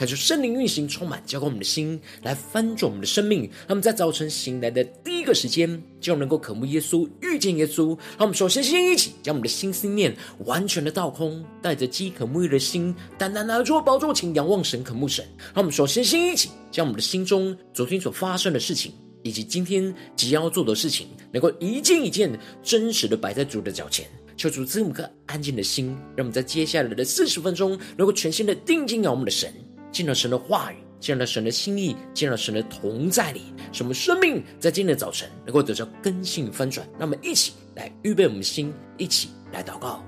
开始圣灵运行，充满浇灌我们的心，来翻转我们的生命。让我们在早晨醒来的第一个时间，就能够渴慕耶稣，遇见耶稣。让我们首先先一起将我们的心思念完全的倒空，带着饥渴沐浴的心，单单拿出宝座前仰望神，渴慕神。让我们首先先一起将我们的心中昨天所发生的事情，以及今天即将要做的事情，能够一件一件真实的摆在主的脚前。求主赐我们颗安静的心，让我们在接下来的四十分钟，能够全心的定睛仰望我们的神。进了神的话语，进了神的心意，进了神的同在里，使我们生命在今天的早晨能够得到更新翻转。那么一起来预备我们心，一起来祷告。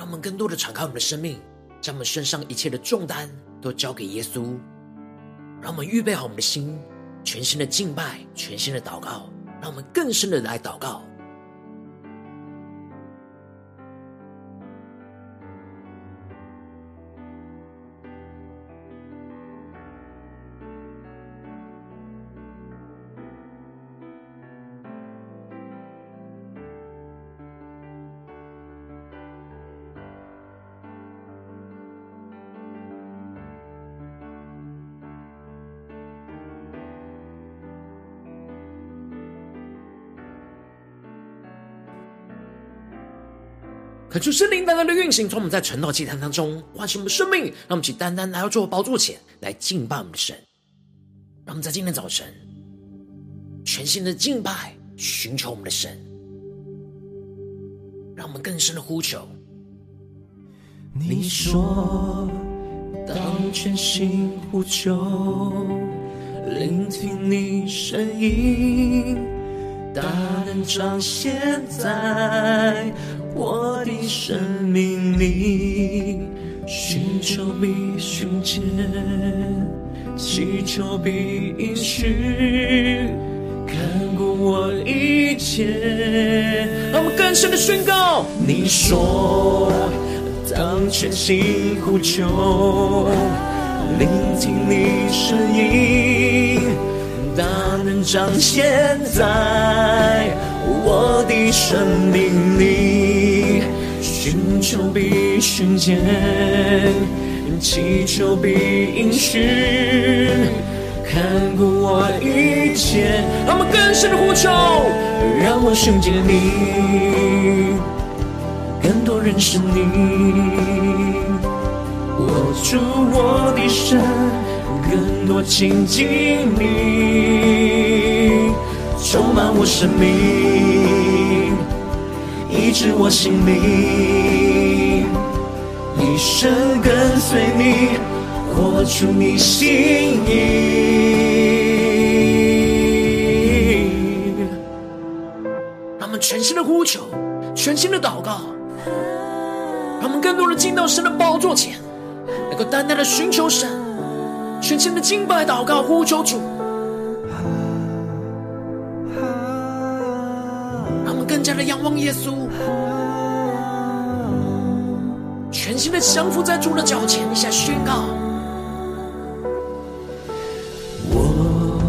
让我们更多的敞开我们的生命，将我们身上一切的重担都交给耶稣。让我们预备好我们的心，全新的敬拜，全新的祷告。让我们更深的来祷告。恳求圣灵单单的运行，从我们在晨祷祭坛当中唤醒我们生命，让我们起单单来到主的宝座前来敬拜我们的神。让我们在今天早晨全新的敬拜，寻求我们的神，让我们更深的呼求。你说，当全心呼求，聆听你声音，大能彰显在。我的生命里，寻求必寻见，祈求必应许，看顾我一切。让我们更深的宣告：你说，当全心呼求，聆听你声音，能彰显在我的生命里，寻求必寻见，祈求必应许，看顾我一切。让我们更深的呼求，让我寻见你，更多认识你，握住我的手，更多亲近你。充满我生命，医治我心灵，一生跟随你，活出你心意。让我们全新的呼求，全新的祷告，让我们更多的进到神的宝座前，能够单单的寻求神，全新的敬拜、祷告、呼求主。仰望耶稣，全心的降伏在主的脚前，一下宣告：我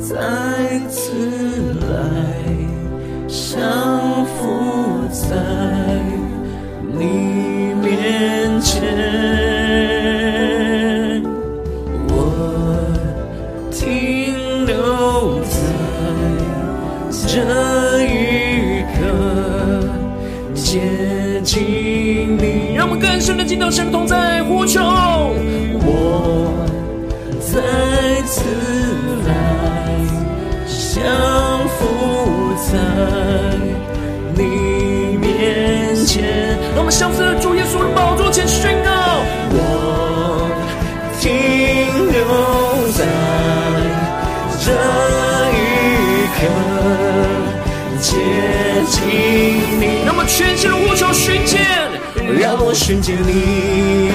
再次来降伏在你面听到神同在呼求，我再次来降服在你面前。让我们相似的主耶稣的宝座前宣告，我停留在这一刻。接近你，那么全新的呼求，寻见。让我寻见你，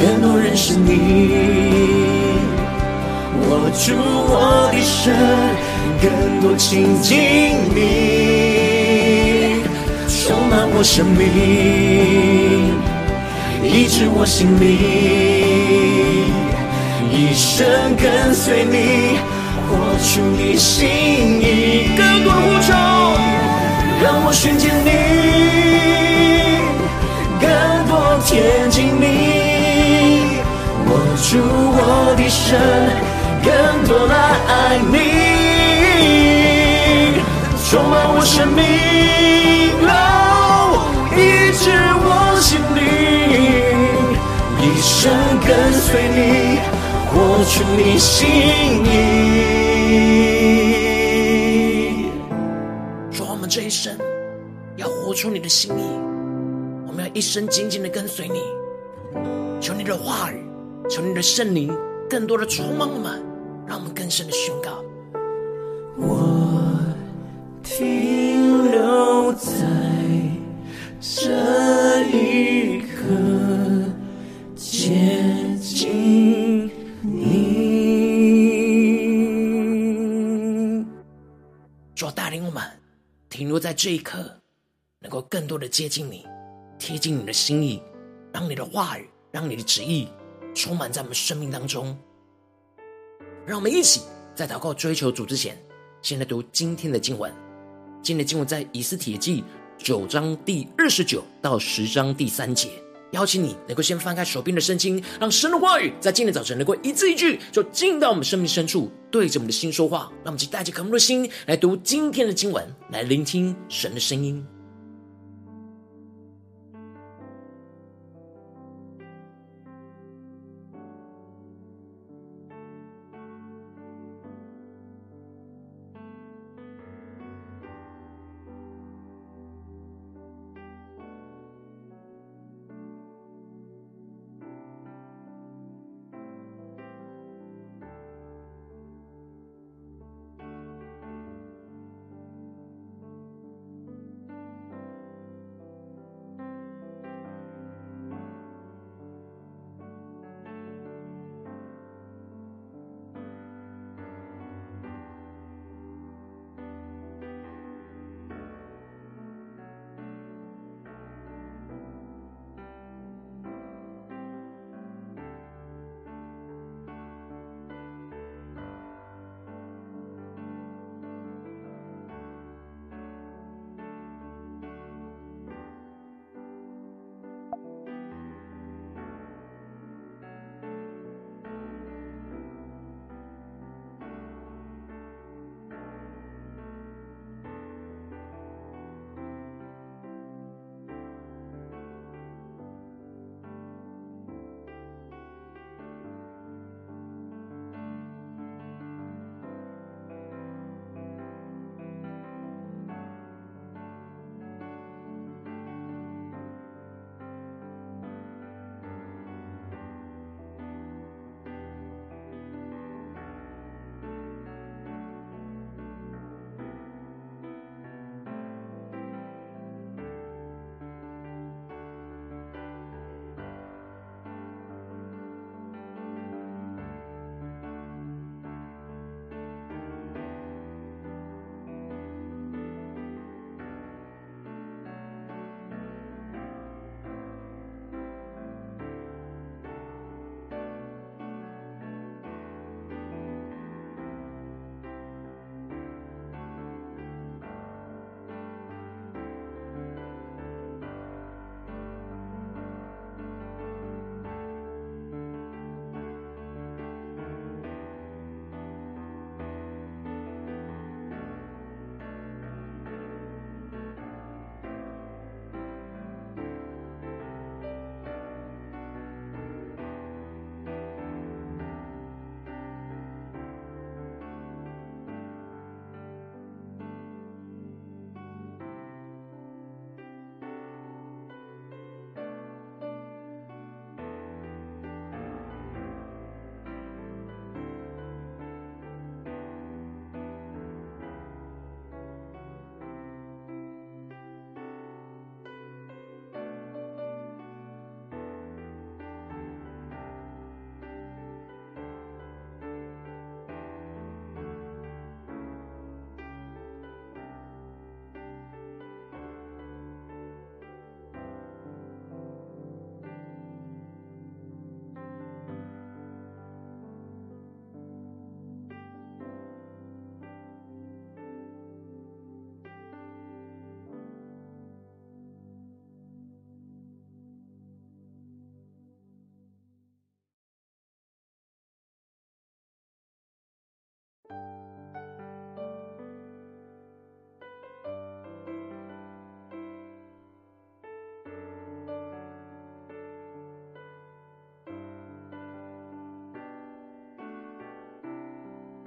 更多认识你。握住我的手，更多亲近你，充满我生命，医治我心灵，一生跟随你，活出你心意。更多呼求，让我寻见你，贴近你，握住我的手。更多来爱你，充满我生命，哦，医治我心灵，一生跟随你，活出你心意。说我们这一生要活出你的心意，我们要一生紧紧的跟随你。求你的话语，求你的圣灵，更多的充满我们。让我们更深的宣告。我停留在这一刻，接近你。主带领我们停留在这一刻，能够更多的接近你，贴近你的心意，让你的话语，让你的旨意充满在我们生命当中。让我们一起在祷告追求主之前，先来读今天的经文。今天的经文在以斯帖记九章第二十九到十章第三节。邀请你能够先翻开手边的圣经，让神的话语在今天早晨能够一字一句，就进到我们生命深处，对着我们的心说话。让我们一起带着渴慕的心来读今天的经文，来聆听神的声音。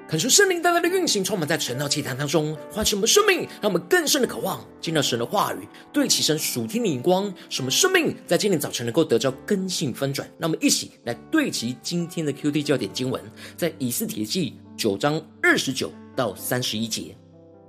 恳求圣灵带来的运行，充满在晨祷祭坛当中，唤醒我们生命，让我们更深的渴望，见到神的话语，对齐神属天的眼光，什么生命在今天早晨能够得着根性翻转。让我们一起来对齐今天的 QD 焦点经文，在以斯帖记九章二十九到三十一节，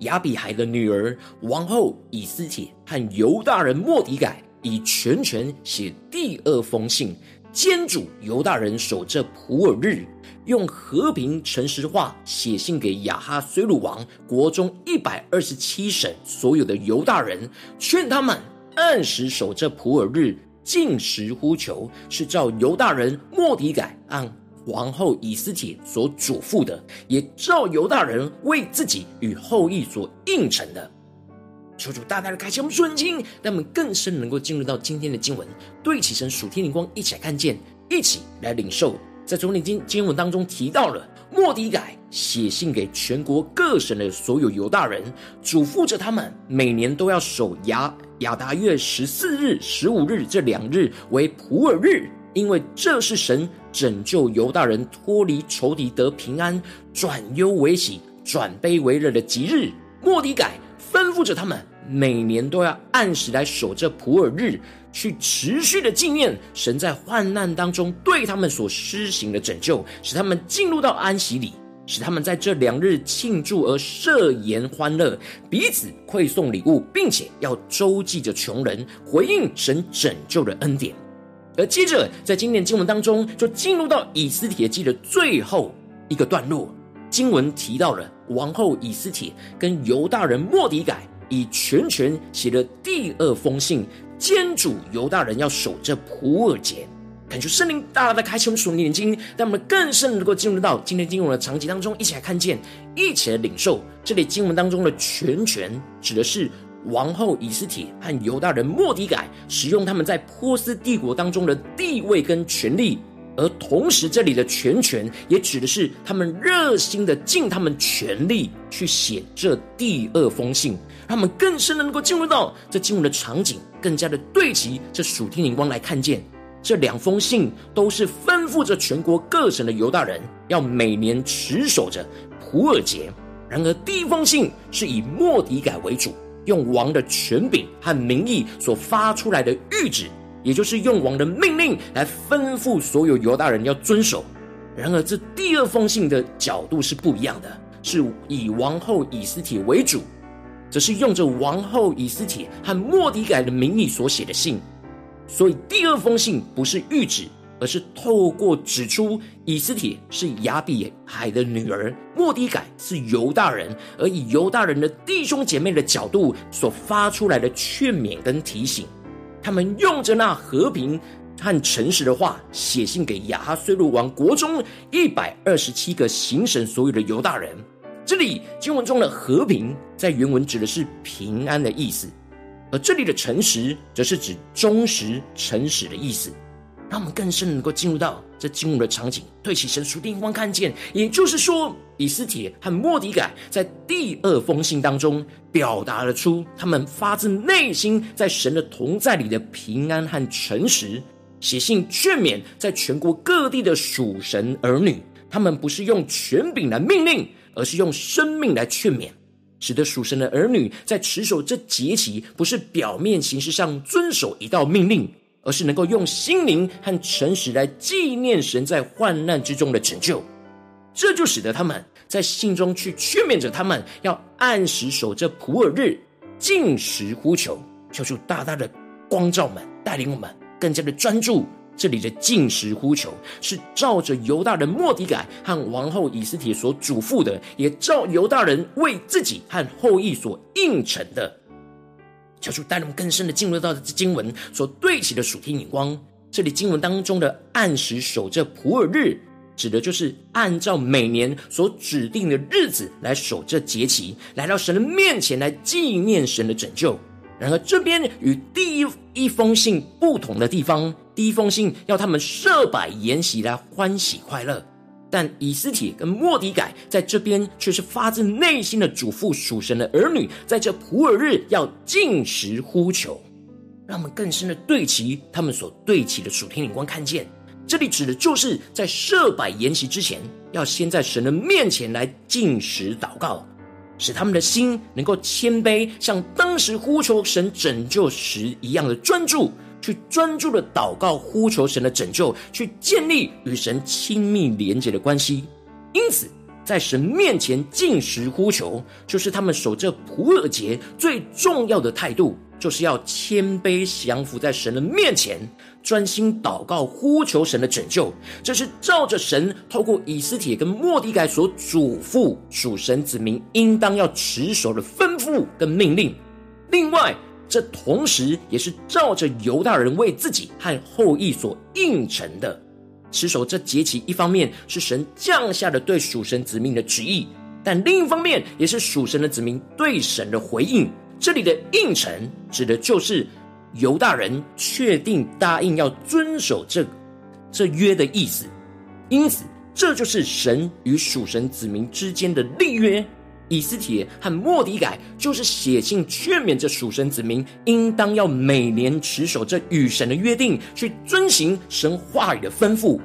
亚比海的女儿王后以斯帖和犹大人末底改以全权写第二封信，监主犹大人守着普尔日。用和平诚实的话写信给亚哈随鲁王国中一百二十七省所有的犹大人，劝他们按时守着普尔日，进食呼求，是照犹大人末底改按王后以斯帖所嘱咐的，也照犹大人为自己与后裔所应承的。求主大大的开启我们属灵眼睛，让我们更深能够进入到今天的经文，对齐神属天灵光，一起来看见，一起来领受。在主领经经文当中提到了莫迪改写信给全国各省的所有犹大人，嘱咐着他们每年都要守亚亚达月十四日、十五日这两日为普尔日，因为这是神拯救犹大人脱离仇敌得平安、转忧为喜、转悲为乐的吉日。末底改吩咐着他们每年都要按时来守这普尔日。去持续的纪念神在患难当中对他们所施行的拯救，使他们进入到安息里，使他们在这两日庆祝而设筵欢乐，彼此馈送礼物，并且要周济着穷人，回应神拯救的恩典。而接着在今天经文当中，就进入到以斯帖记的最后一个段落，经文提到了王后以斯帖跟犹大人莫底改以全权写了第二封信。监主犹大人要守着普尔节，感觉圣灵大大的开启我们属灵的眼睛，让我们更深能够进入到今天经文的场景当中，一起来看见，一起来领受。这里经文当中的全权，指的是王后以斯帖和犹大人莫迪改使用他们在波斯帝国当中的地位跟权力，而同时这里的全权也指的是他们热心的尽他们全力去写这第二封信。他们更深的能够进入到这经文的场景，更加的对齐这属天灵光来看见，这两封信都是吩咐着全国各省的犹大人要每年持守着普尔节。然而第一封信是以莫迪改为主，用王的权柄和名义所发出来的谕旨，也就是用王的命令来吩咐所有犹大人要遵守。然而这第二封信的角度是不一样的，是以王后以斯帖为主。则是用着王后以斯帖和莫迪改的名义所写的信，所以第二封信不是谕旨，而是透过指出以斯帖是亚比海的女儿，莫底改是犹大人，而以犹大人的弟兄姐妹的角度所发出来的劝勉跟提醒。他们用着那和平和诚实的话，写信给亚哈随鲁王国中一百二十七个行省所有的犹大人。这里经文中的和平，在原文指的是平安的意思，而这里的诚实，则是指忠实、诚实的意思。让我们更深能够进入到这经文的场景，对齐神属天灵光看见。也就是说，以斯帖和莫底改在第二封信当中，表达了出他们发自内心在神的同在里的平安和诚实，写信劝勉在全国各地的属神儿女，他们不是用权柄来命令。而是用生命来劝勉，使得属神的儿女在持守这节期，不是表面形式上遵守一道命令，而是能够用心灵和诚实来纪念神在患难之中的拯救。这就使得他们在信中去劝勉着他们，要按时守着普尔日，禁食呼求，求主大大的光照们，带领我们更加的专注。这里的禁食呼求是照着犹大人末底改和王后以斯帖所嘱咐的，也照犹大人为自己和后裔所应承的。求主带领我们更深的进入到这经文所对齐的属天眼光。这里经文当中的按时守着普尔日，指的就是按照每年所指定的日子来守这节期，来到神的面前来纪念神的拯救。然而这边与第一一封信不同的地方。第一封信要他们设摆筵席来欢喜快乐，但以斯帖跟莫迪改在这边却是发自内心的嘱咐属神的儿女，在这普尔日要禁食呼求，让我们更深的对齐他们所对齐的属天灵光，看见。这里指的就是在设摆筵席之前，要先在神的面前来禁食祷告，使他们的心能够谦卑，像当时呼求神拯救时一样的专注，去专注的祷告，呼求神的拯救，去建立与神亲密连结的关系。因此，在神面前禁食呼求，就是他们守这普珥节最重要的态度。就是要谦卑降服在神的面前，专心祷告，呼求神的拯救。这是照着神透过以斯帖跟莫底改所嘱咐属神子民应当要持守的吩咐跟命令。另外，这同时也是照着犹大人为自己和后裔所应承的，持守这节期。一方面是神降下的对属神子民的旨意，但另一方面也是属神的子民对神的回应。这里的应承指的就是犹大人确定答应要遵守这这约的意思，因此这就是神与属神子民之间的立约。以斯帖和莫底改就是写信劝勉这属神子民，应当要每年持守这与神的约定，去遵行神话语的吩咐。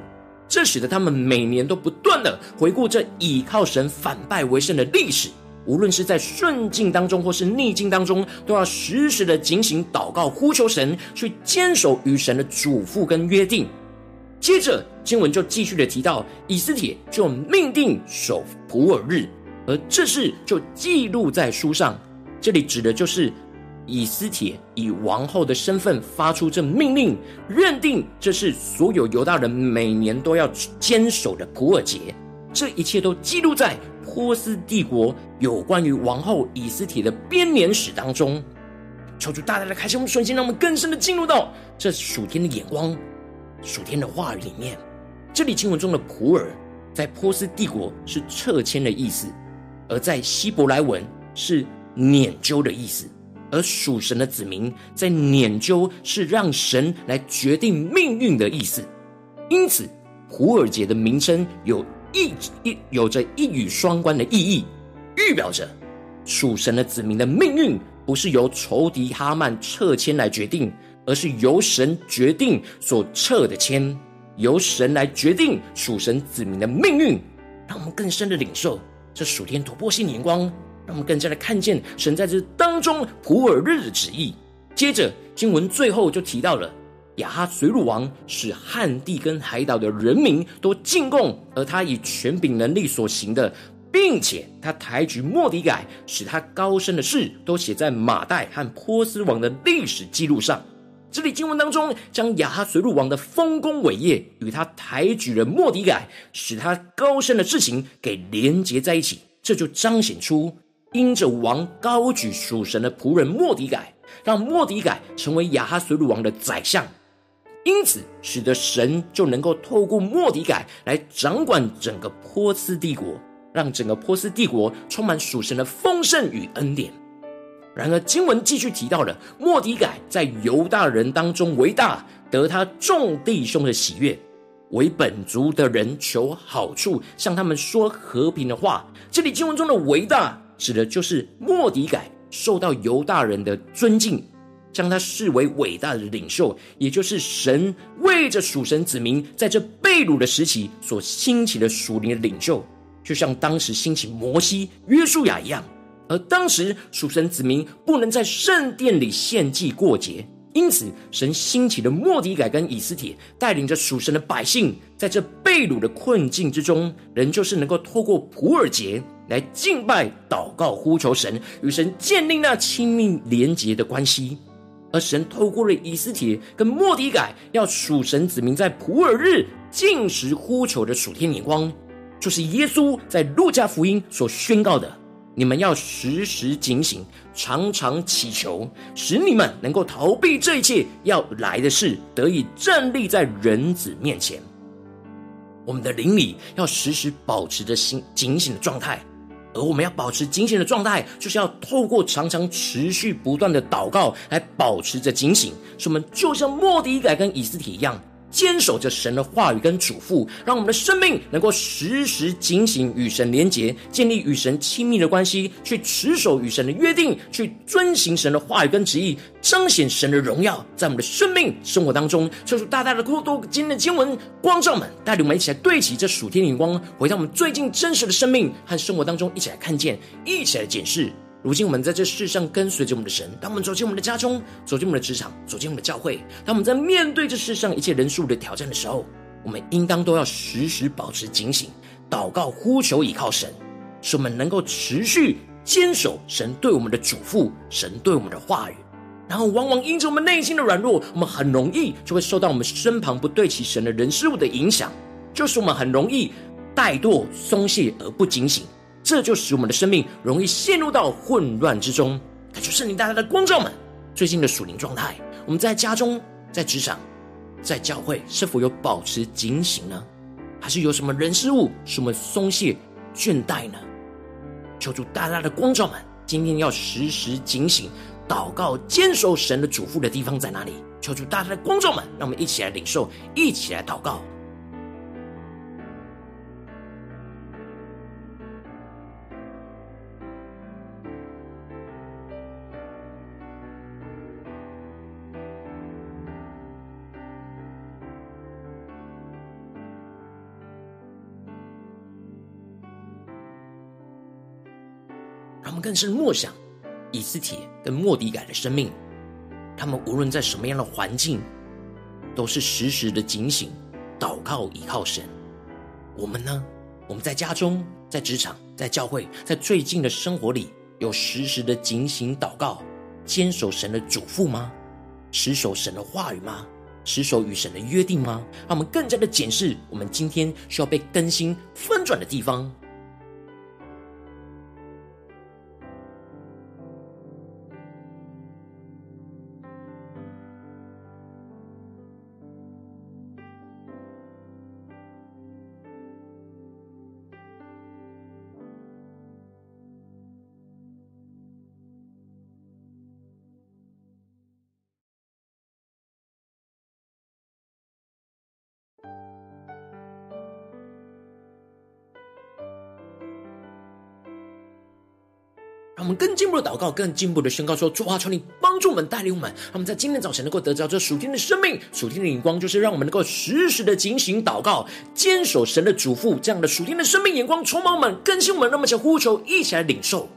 这使得他们每年都不断的回顾这倚靠神反败为胜的历史。无论是在顺境当中，或是逆境当中，都要时时的警醒祷告，呼求神，去坚守与神的嘱咐跟约定。接着经文就继续的提到，以斯帖就命定守普珥日，而这事就记录在书上。这里指的就是以斯帖以王后的身份发出这命令，认定这是所有犹大人每年都要坚守的普尔节。这一切都记录在波斯帝国有关于王后以斯帖的编年史当中，求主大大的开心我们瞬间，让我们更深的进入到这属天的眼光、属天的话语里面。这里经文中的普珥，在波斯帝国是撤迁的意思，而在希伯来文是拈阄的意思。而属神的子民在拈阄是让神来决定命运的意思，因此胡尔节的名称有。一一有着一语双关的意义，预表着属神的子民的命运不是由仇敌哈曼撤迁来决定，而是由神决定所撤的迁，由神来决定属神子民的命运。让我们更深的领受这属天突破性眼光，让我们更加的看见神在这当中普尔日的旨意。接着经文最后就提到了。亚哈随鲁王使汉地跟海岛的人民都进贡，而他以权柄能力所行的，并且他抬举莫底改，使他高升的事，都写在马代和波斯王的历史记录上。这里经文当中，将亚哈随鲁王的丰功伟业与他抬举了莫底改，使他高升的事情给连结在一起，这就彰显出因着王高举属神的仆人莫底改，让莫底改成为亚哈随鲁王的宰相。因此，使得神就能够透过莫底改来掌管整个波斯帝国，让整个波斯帝国充满属神的丰盛与恩典。然而，经文继续提到了莫迪改在犹大人当中为大，得他众弟兄的喜悦，为本族的人求好处，向他们说和平的话。这里经文中的为大，指的就是莫迪改受到犹大人的尊敬。将他视为伟大的领袖，也就是神为着属神子民在这被掳的时期所兴起的属灵的领袖，就像当时兴起摩西、约书亚一样。而当时属神子民不能在圣殿里献祭过节，因此神兴起的莫迪改跟以斯帖，带领着属神的百姓，在这被掳的困境之中，仍旧是能够透过普尔节来敬拜、祷告、呼求神，与神建立那亲密连结的关系。而神透过了以斯帖跟莫迪改，要属神子民在普尔日进食呼求的属天眼光，就是耶稣在路加福音所宣告的：你们要时时警醒，常常祈求，使你们能够逃避这一切要来的事，得以站立在人子面前。我们的灵里要时时保持着心警醒的状态。而我们要保持警醒的状态，就是要透过常常持续不断的祷告来保持着警醒，使我们就像莫迪改跟以斯帖一样，坚守着神的话语跟嘱咐，让我们的生命能够时时警醒与神连结，建立与神亲密的关系，去持守与神的约定，去遵行神的话语跟旨意，彰显神的荣耀，在我们的生命生活当中，抽出大大的国度，今天的经文光照们，带领我们一起来对齐这属天的光，回到我们最近真实的生命和生活当中，一起来看见，一起来检视。如今我们在这世上跟随着我们的神，当我们走进我们的家中，走进我们的职场，走进我们的教会，当我们在面对这世上一切人数的挑战的时候，我们应当都要时时保持警醒，祷告呼求倚靠神，使我们能够持续坚守神对我们的嘱咐，神对我们的话语。然后往往因着我们内心的软弱，我们很容易就会受到我们身旁不对其神的人事物的影响，就是我们很容易怠惰松懈而不警醒。这就使我们的生命容易陷入到混乱之中。感谢圣灵大家的光照们，最近的属灵状态，我们在家中、在职场、在教会，是否有保持警醒呢？还是有什么人事物使我们松懈倦怠呢？求主大大的光照们，今天要时时警醒，祷告坚守神的嘱咐的地方在哪里？求主大大的光照们，让我们一起来领受，一起来祷告。们更是默想以斯帖跟莫底改的生命，他们无论在什么样的环境，都是时时的警醒、祷告、依靠神。我们呢？我们在家中、在职场、在教会、在最近的生活里，有时时的警醒、祷告、坚守神的嘱咐吗？持守神的话语吗？持守与神的约定吗？让我们更加的检视我们今天需要被更新、翻转的地方。祷告，更进一步的宣告说：主啊，求你帮助我们，带领我们，他们在今天早晨能够得着这属天的生命、属天的眼光，就是让我们能够时时的警醒祷告，坚守神的嘱咐，这样的属天的生命眼光充满我们，更新我们，让我们一起呼求，一起来领受。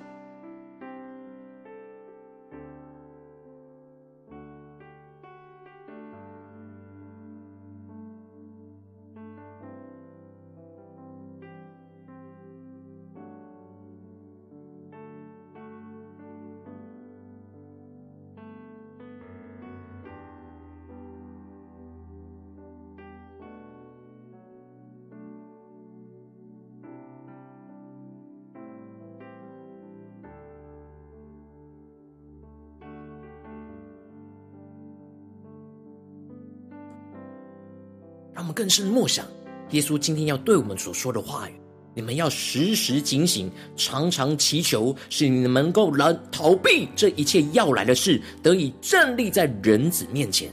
更深默想，耶稣今天要对我们所说的话语：你们要时时警醒，常常祈求，使你们能够来逃避这一切要来的事，得以站立在人子面前。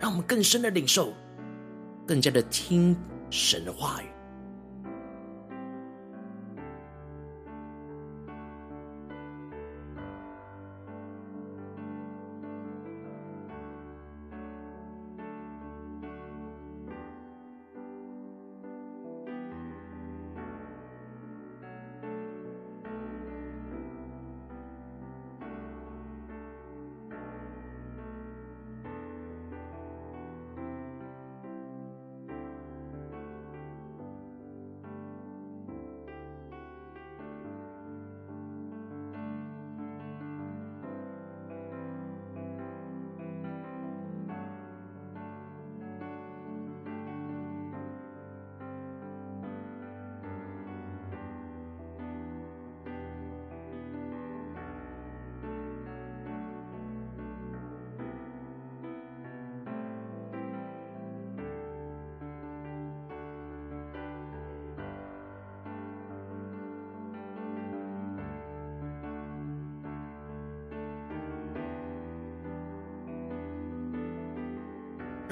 让我们更深的领受，更加的听神的话语。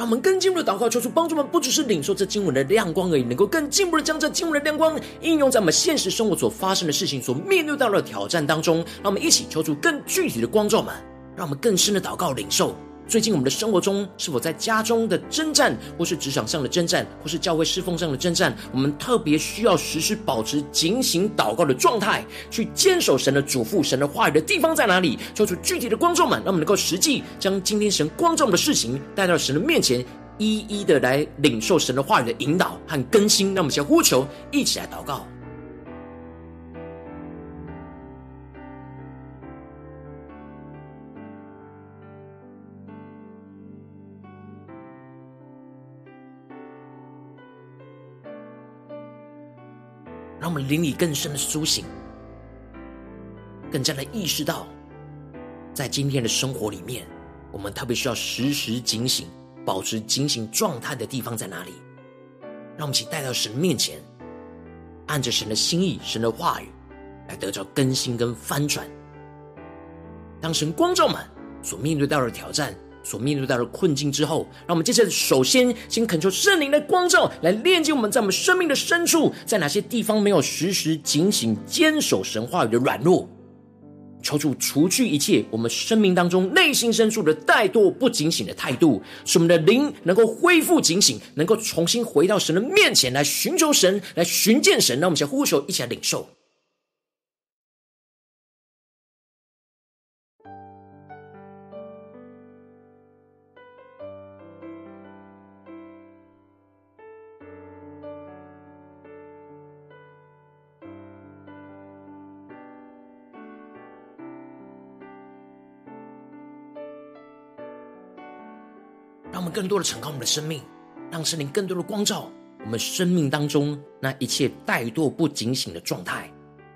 让我们更进一步的祷告，求主帮助我们，不只是领受这经文的亮光而已，能够更进一步的将这经文的亮光应用在我们现实生活所发生的事情、所面对到的挑战当中。让我们一起求主更具体的光照们，让我们更深的祷告领受。最近我们的生活中，是否在家中的征战，或是职场上的征战，或是教会侍奉上的征战，我们特别需要时时保持警醒祷告的状态，去坚守神的嘱咐、神的话语的地方在哪里？求出具体的光照们，让我们能够实际将今天神光照我们的事情带到神的面前，一一的来领受神的话语的引导和更新。让我们先呼求，一起来祷告。们灵里更深的苏醒，更加的意识到，在今天的生活里面，我们特别需要时时警醒、保持警醒状态的地方在哪里？让我们一起带到神面前，按着神的心意、神的话语来得着更新跟翻转。当神光照们所面对到的挑战。所面对到的困境之后，让我们接着首先先恳求圣灵的光照，来炼净我们在我们生命的深处，在哪些地方没有时时警醒、坚守神话语的软弱，求主除去一切我们生命当中内心深处的怠惰、不警醒的态度，使我们的灵能够恢复警醒，能够重新回到神的面前来寻求神，来寻见神。让我们先呼求，一起来领受。让我们更多的敞开我们的生命，让圣灵更多的光照我们生命当中那一切怠惰不警醒的状态。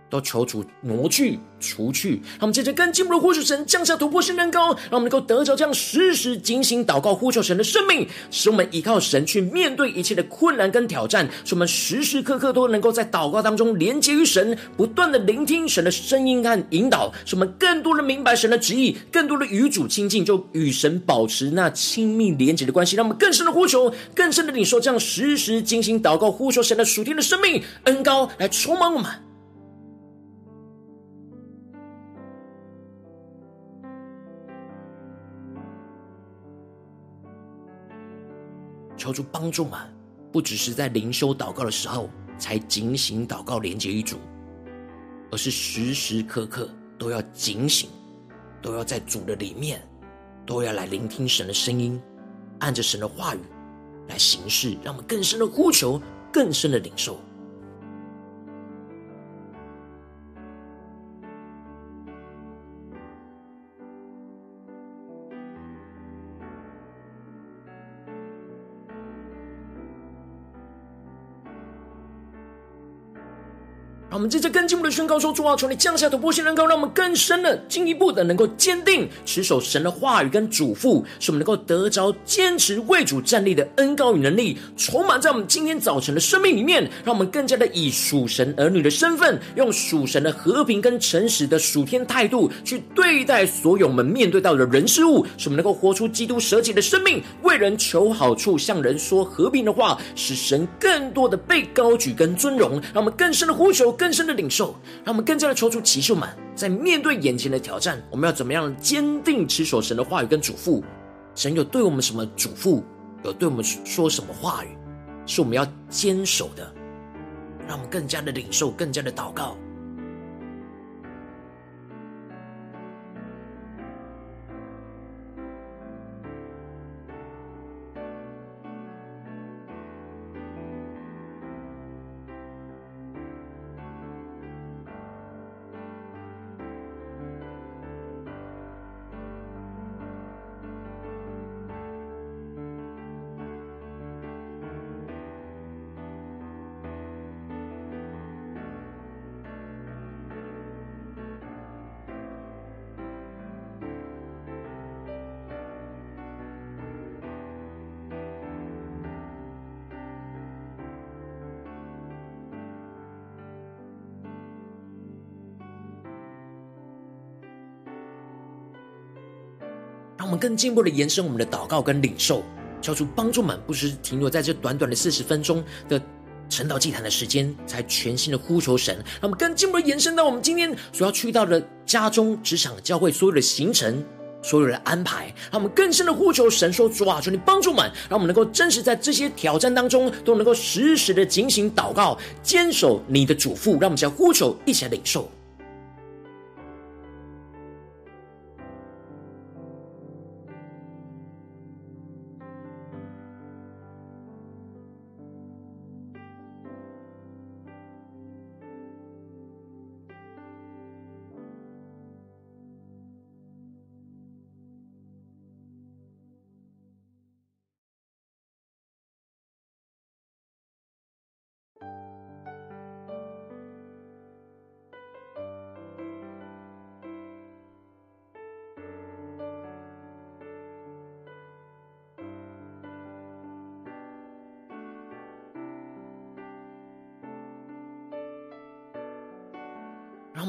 都求主挪去、除去，让我们接着更进一步的呼求神降下突破性能高，让我们能够得着这样时时警醒祷告、呼求神的生命，使我们依靠神去面对一切的困难跟挑战，使我们时时刻刻都能够在祷告当中连接于神，不断的聆听神的声音和引导，使我们更多的明白神的旨意，更多的与主亲近，就与神保持那亲密连接的关系，让我们更深的呼求，更深的领受这样时时警醒祷告、呼求神的属天的生命恩膏来充满我们。求主帮助们，不只是在灵修祷告的时候才警醒祷告连接于主，而是时时刻刻都要警醒，都要在主的里面，都要来聆听神的声音，按着神的话语来行事，让我们更深的呼求，更深的领受。让我们接着更进一步的宣告说：“主啊，求你降下突破性恩膏，让我们更深的、进一步的能够坚定持守神的话语跟嘱咐，使我们能够得着坚持为主站立的恩膏与能力，充满在我们今天早晨的生命里面，让我们更加的以属神儿女的身份，用属神的和平跟诚实的属天态度去对待所有我们面对到的人事物，使我们能够活出基督舍己的生命，为人求好处，向人说和平的话，使神更多的被高举跟尊荣，让我们更深的呼求。”更深的领受，让我们更加的抽出骑士们，在面对眼前的挑战，我们要怎么样坚定持守神的话语跟嘱咐？神有对我们什么嘱咐？有对我们说什么话语？是我们要坚守的。让我们更加的领受，更加的祷告。让我们更进一步的延伸我们的祷告跟领受，求主帮助们，不是停留在这短短的四十分钟的晨祷祭坛的时间，才全心的呼求神。让我们更进一步的延伸到我们今天所要去到的家中、职场、教会所有的行程。所有的安排，让我们更深的呼求神说：“主啊，求你帮助们，让我们能够真实在这些挑战当中，都能够时时的警醒祷告，坚守你的嘱咐。”让我们将呼求一起来领受。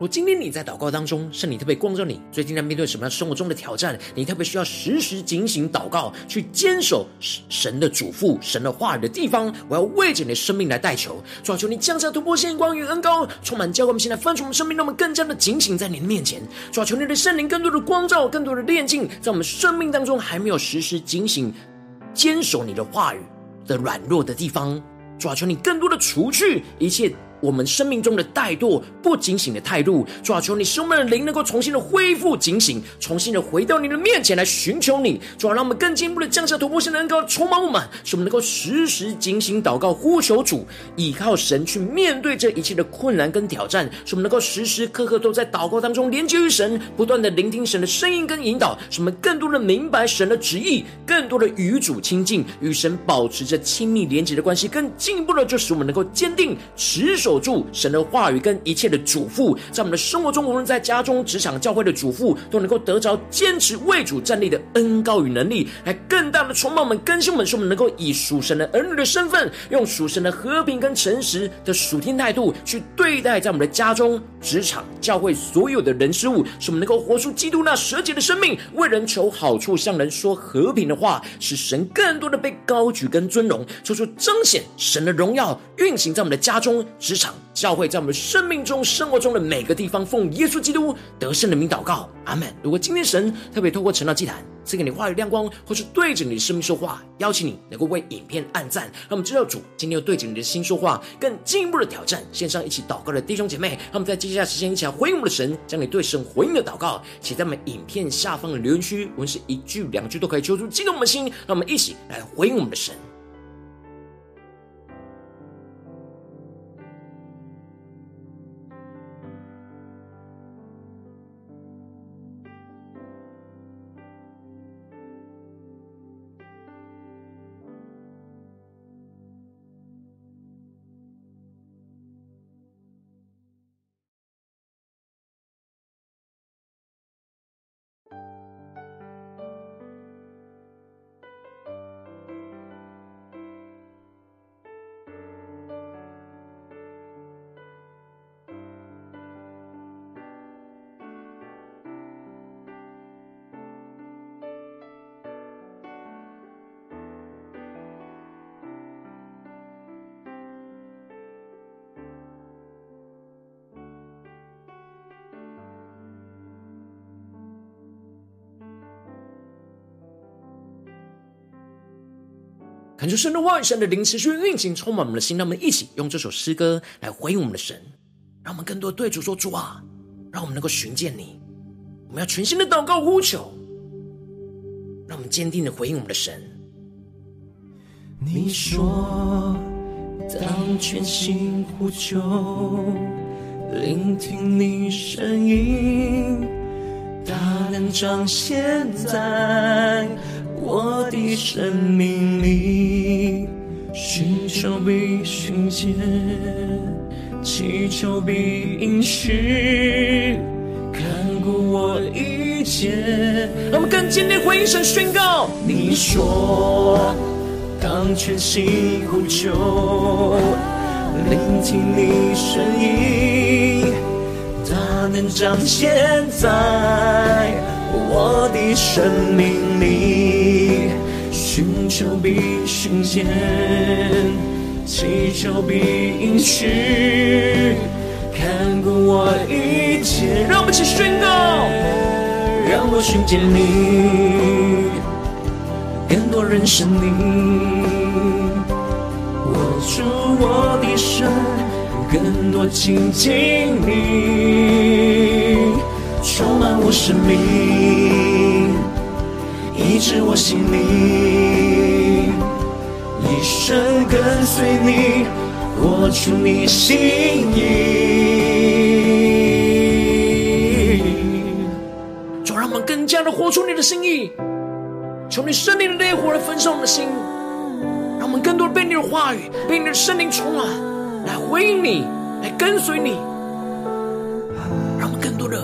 我今天你在祷告当中，圣灵特别光照你，最近在面对什么样生活中的挑战？你特别需要时时警醒祷告，去坚守神的嘱咐、神的话语的地方。我要为着你的生命来代求，主啊，求你降下突破性光与恩膏，充满教会。我们现在分出我们生命，让我们更加的警醒在你的面前。主啊，求你的圣灵更多的光照，更多的炼净，在我们生命当中还没有时时警醒、坚守你的话语的软弱的地方。主啊，求你更多的除去一切。我们生命中的怠惰、不警醒的态度，主啊，求你使我们的灵能够重新的恢复警醒，重新的回到你的面前来寻求你。主啊，让我们更进一步的降下突破性的恩膏充满我们，使我们能够时时警醒祷告，呼求主，依靠神去面对这一切的困难跟挑战。使我们能够时时刻刻都在祷告当中连接于神，不断的聆听神的声音跟引导，使我们更多的明白神的旨意，更多的与主亲近，与神保持着亲密连接的关系。更进一步的，就使我们能够坚定持守。守住神的话语跟一切的嘱咐，在我们的生活中，无论在家中、职场、教会的嘱咐，都能够得着坚持为主站立的恩膏与能力，来更大的充满我们、更新我们，使我们能够以属神的儿女的身份，用属神的和平跟诚实的属天态度去对待在我们的家中、职场、教会所有的人事物，使我们能够活出基督那舍己的生命，为人求好处，向人说和平的话，使神更多的被高举跟尊荣，求出彰显神的荣耀，运行在我们的家中、职场。教会在我们生命中、生活中的每个地方，奉耶稣基督得胜的名祷告，阿门。如果今天神特别透过晨祷祭坛赐给你话语亮光，或是对着你的生命说话，邀请你能够为影片按赞，让我们知道主今天又对着你的心说话，更进一步的挑战。线上一起祷告的弟兄姐妹，让我们在接下来时间一起来回应我们的神，将你对神回应的祷告写在我们影片下方的留言区，无论是一句两句都可以，求主激动我们的心，让我们一起来回应我们的神。恳求神的话语、神的灵持续运行，充满我们的心。让我们一起用这首诗歌来回应我们的神，让我们更多对主说：“主啊，让我们能够寻见你。”我们要全心的祷告呼求，让我们坚定的回应我们的神。你说，当全心呼求，聆听你声音，大能彰显在我的生命里，寻求必寻见，祈求必应许，看顾我一切。让我们更坚定回应神宣告：你说。当全心呼求，聆听你声音，大能彰显在我的生命里，寻求必寻见，祈求必应许，看顾我一切。让我们一起宣告，让我寻见你，更多认识你。握住我的手，更多亲近你，充满我生命，医治我心灵，一生跟随你，活出你心意。就让我们更加的活出你的心意，求你圣灵的烈火来焚烧我们的心。让我们更多的被你的话语、被你的圣灵充满，来回应你，来跟随你，让我们更多的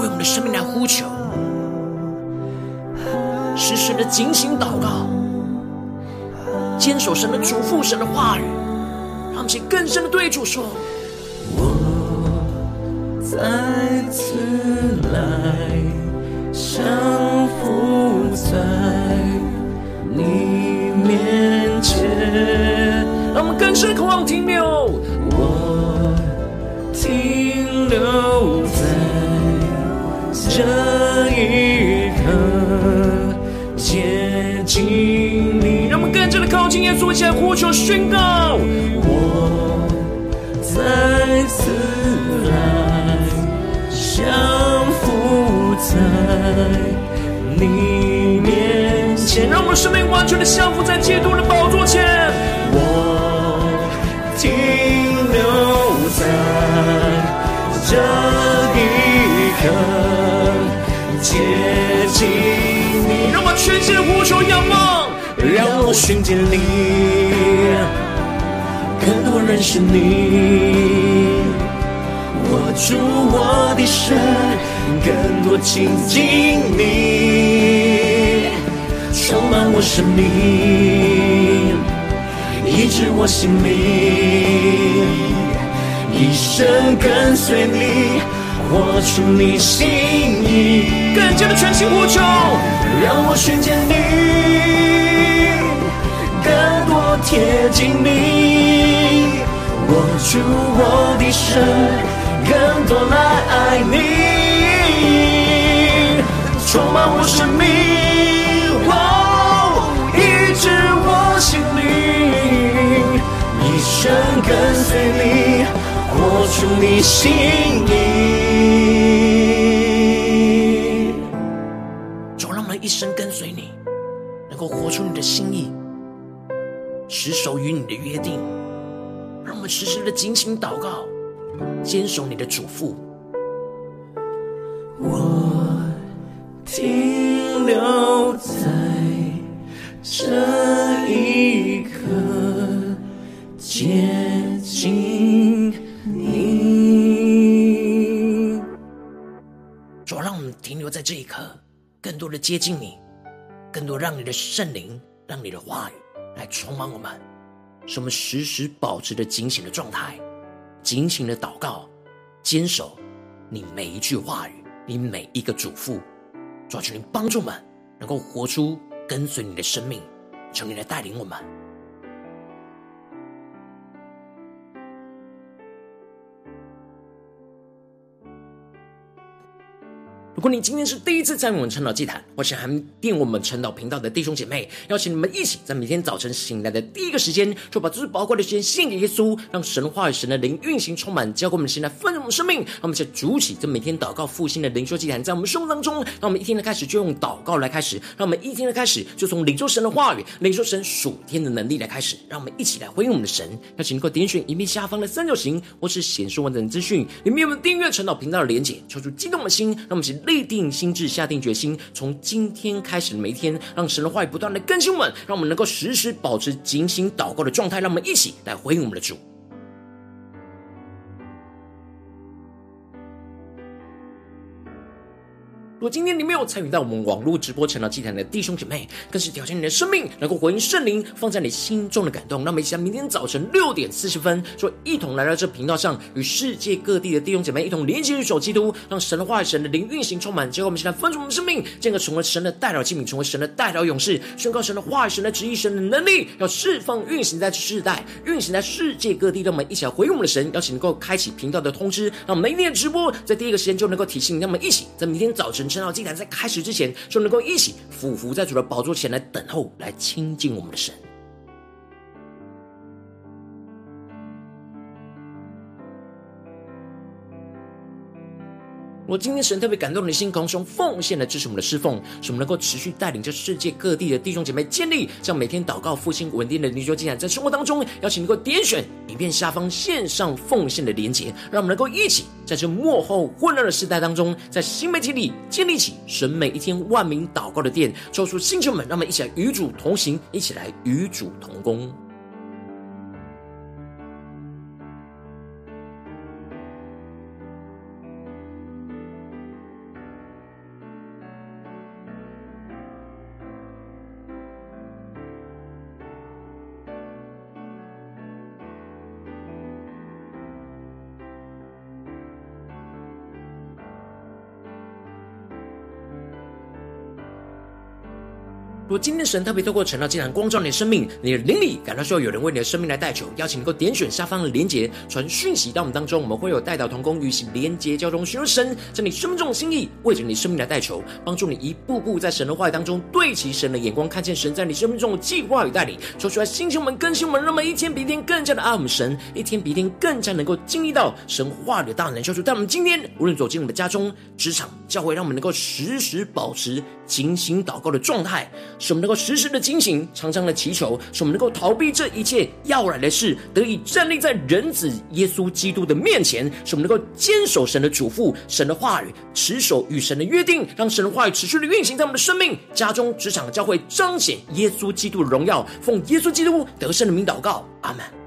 为我们的生命来呼求，时时的警醒祷告，坚守神的嘱咐、神的话语，让我们去更深的对主说：我再次来降服在你。面前，让我们更深渴望停留。我停留在这一，接近你。让我们更加的靠近耶稣，一起来呼求宣告。我再次来降服在你面前，让我们生命完全的降服在基督的宝座前。我停留在这一刻，全心呼求仰望，让我寻见你，更多认识你。我主我的神，更多亲近你，充满我生命，医治我心灵，一生跟随你，活出你心意，更加的全心呼求，让我寻见你，更多贴近你，握住我的手。更多来爱你，充满我生命，哦，医治我心灵，一生跟随你，活出你心意。一生跟随你，能够活出你的心意，持守与你的约定，让我们时时的警醒祷告。坚守你的嘱咐，我停留在这多的接近你，更多让你的圣灵，让你的话语来充满我们，使我们时时保持着警醒的状态。警醒的祷告，坚守你每一句话语，你每一个嘱咐，主啊，求你帮助我们，能够活出跟随你的生命，求你来带领我们。如果你今天是第一次参与我们晨祷祭坛，或是还没订我们晨祷频道的弟兄姐妹，邀请你们一起在每天早晨醒来的第一个时间，就把最宝贵的时间献给耶稣，让神话语、神的灵运行充满，交给我们现在丰盛的生命。让我们在主起这每天祷告复兴的灵修祭坛，在我们生活当中，让我们一天的开始就用祷告来开始，让我们一天的开始就从领受神的话语、领受神属天的能力来开始。让我们一起来回应我们的神。邀请能够点选影片下方的三角形，或是显示完整资讯里面有我们订阅晨祷频道的连结，抽出激动的心，让我们一起立定心智，下定决心，从今天开始的每一天，让神的话语不断的更新我们，让我们能够时时保持警醒祷告的状态。让我们一起来回应我们的主。如果今天你没有参与到我们网络直播成了祭坛的弟兄姐妹，更是挑战你的生命，能够回应圣灵放在你心中的感动。那么，一起在明天早晨六点四十分，说一同来到这频道上，与世界各地的弟兄姐妹一同连接与守基督，让神的话语、神的灵运行充满。结果，我们现在分出我们生命，进而成为神的代表器皿，成为神的代表勇士，宣告神的话语、神的旨意、神的能力，要释放运行在世代，运行在世界各地。让我们一起来回应我们的神，邀请能够开启频道的通知，让我们每天的直播在第一个时间就能够提醒。让我们一起在明天早晨。圣道祭坛在开始之前，就能够一起俯伏在主的宝座前来等候，来亲近我们的神。我今天神特别感动你的心，空中奉献来支持我们的侍奉，使我们能够持续带领着世界各地的弟兄姐妹建立这样每天祷告复兴稳定的灵修祭坛，在生活当中，邀请你能够点选影片下方线上奉献的连结，让我们能够一起在这幕后混乱的时代当中，在新媒体里建立起神每一天万名祷告的殿，抽出星球们，让我们一起来与主同行，一起来与主同工。果今天神特别透过晨祷祭坛光照你的生命，你的灵里感到需要有人为你的生命来代求，邀请能够点选下方的连结，传讯息到我们当中，我们会有代祷同工与其连结交通，寻求神在你生命中的心意，为着你生命来代求，帮助你一步步在神的话语当中对齐神的眼光，看见神在你生命中的计划与带领，说出来星球们更新我们，让我们一天比一天更加的爱我们神，一天比一天更加能够经历到神话语的大能消除。但我们今天无论走进我们的家中、职场、教会，让我们能够时时保持警醒祷告的状态。使我们能够时时的警醒，常常的祈求，使我们能够逃避这一切要来的事，得以站立在人子耶稣基督的面前。使我们能够坚守神的嘱咐、神的话语，持守与神的约定，让神的话语持续的运行在我们的生命、家中、职场、教会，彰显耶稣基督的荣耀。奉耶稣基督得胜的名祷告，阿门。